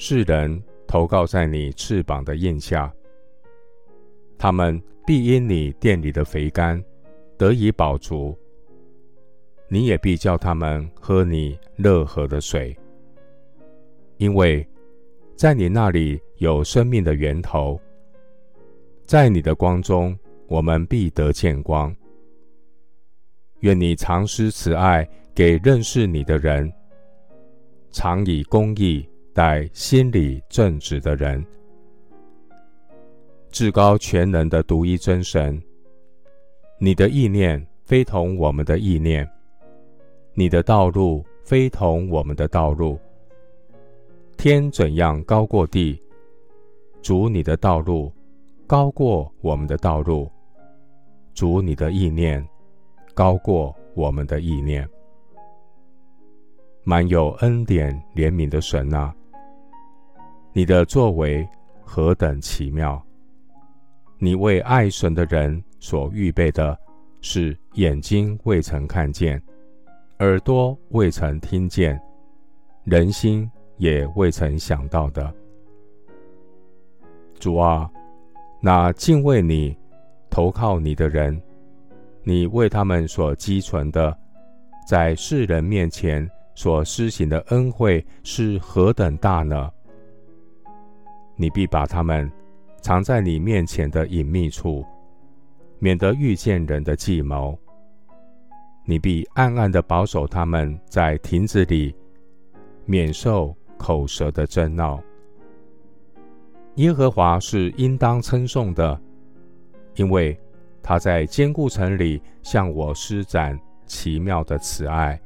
世人投靠在你翅膀的荫下，他们必因你殿里的肥甘得以饱足。你也必叫他们喝你乐河的水，因为在你那里有生命的源头，在你的光中，我们必得见光。愿你常施慈爱给认识你的人，常以公义待心里正直的人。至高全能的独一真神，你的意念非同我们的意念，你的道路非同我们的道路。天怎样高过地，主你的道路高过我们的道路，主你的意念。高过我们的意念，满有恩典怜悯的神啊，你的作为何等奇妙！你为爱神的人所预备的，是眼睛未曾看见，耳朵未曾听见，人心也未曾想到的。主啊，那敬畏你、投靠你的人。你为他们所积存的，在世人面前所施行的恩惠是何等大呢？你必把他们藏在你面前的隐秘处，免得遇见人的计谋。你必暗暗的保守他们在亭子里，免受口舌的争闹。耶和华是应当称颂的，因为。他在坚固城里向我施展奇妙的慈爱。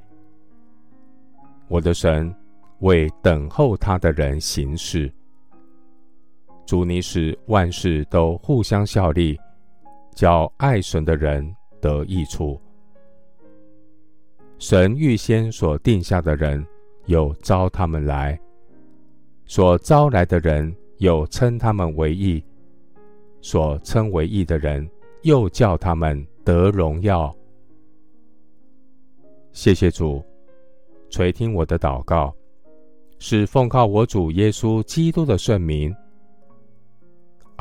我的神为等候他的人行事。主，你使万事都互相效力，叫爱神的人得益处。神预先所定下的人，又招他们来；所招来的人，又称他们为义；所称为义的人，又叫他们得荣耀。谢谢主，垂听我的祷告，是奉靠我主耶稣基督的圣名。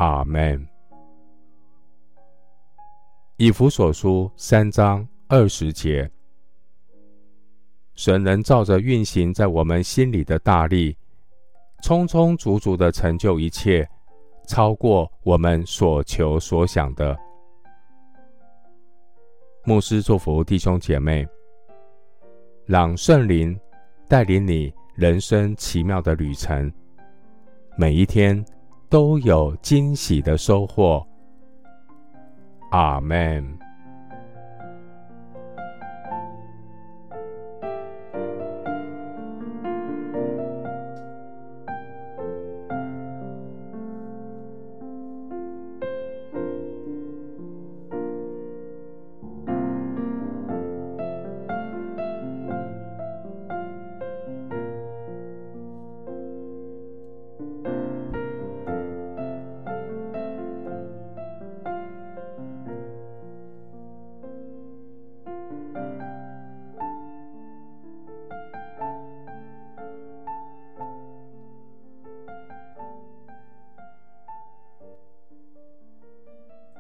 阿门。以弗所书三章二十节，神能照着运行在我们心里的大力，充充足足的成就一切，超过我们所求所想的。牧师祝福弟兄姐妹，让圣灵带领你人生奇妙的旅程，每一天都有惊喜的收获。阿门。